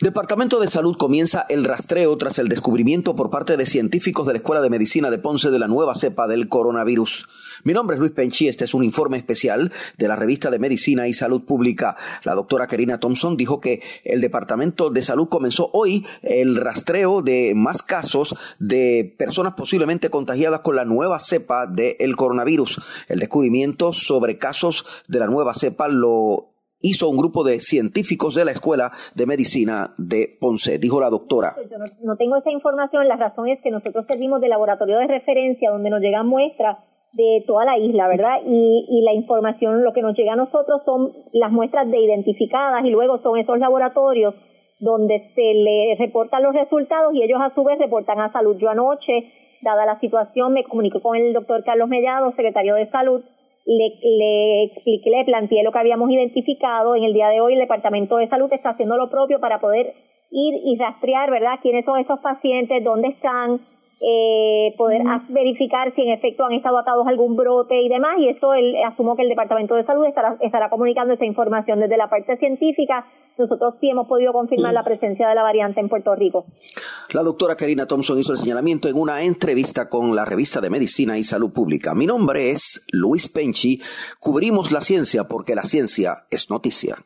Departamento de Salud comienza el rastreo tras el descubrimiento por parte de científicos de la Escuela de Medicina de Ponce de la nueva cepa del coronavirus. Mi nombre es Luis Penchi, este es un informe especial de la revista de Medicina y Salud Pública. La doctora Karina Thompson dijo que el Departamento de Salud comenzó hoy el rastreo de más casos de personas posiblemente contagiadas con la nueva cepa del coronavirus. El descubrimiento sobre casos de la nueva cepa lo hizo un grupo de científicos de la Escuela de Medicina de Ponce, dijo la doctora. Yo no, tengo esa información, la razón es que nosotros servimos de laboratorio de referencia donde nos llegan muestras de toda la isla, ¿verdad? Y, y la información, lo que nos llega a nosotros son las muestras de identificadas y luego son esos laboratorios donde se le reportan los resultados y ellos a su vez reportan a salud. Yo anoche, dada la situación, me comunico con el doctor Carlos Mellado, secretario de salud, le, le expliqué, le planteé lo que habíamos identificado. En el día de hoy el Departamento de Salud está haciendo lo propio para poder ir y rastrear, ¿verdad?, quiénes son esos pacientes, dónde están, eh, poder verificar si en efecto han estado atados a algún brote y demás. Y eso el, asumo que el Departamento de Salud estará, estará comunicando esa información desde la parte científica. Nosotros sí hemos podido confirmar la presencia de la variante en Puerto Rico. La doctora Karina Thompson hizo el señalamiento en una entrevista con la revista de Medicina y Salud Pública. Mi nombre es Luis Penchi. Cubrimos la ciencia porque la ciencia es noticia.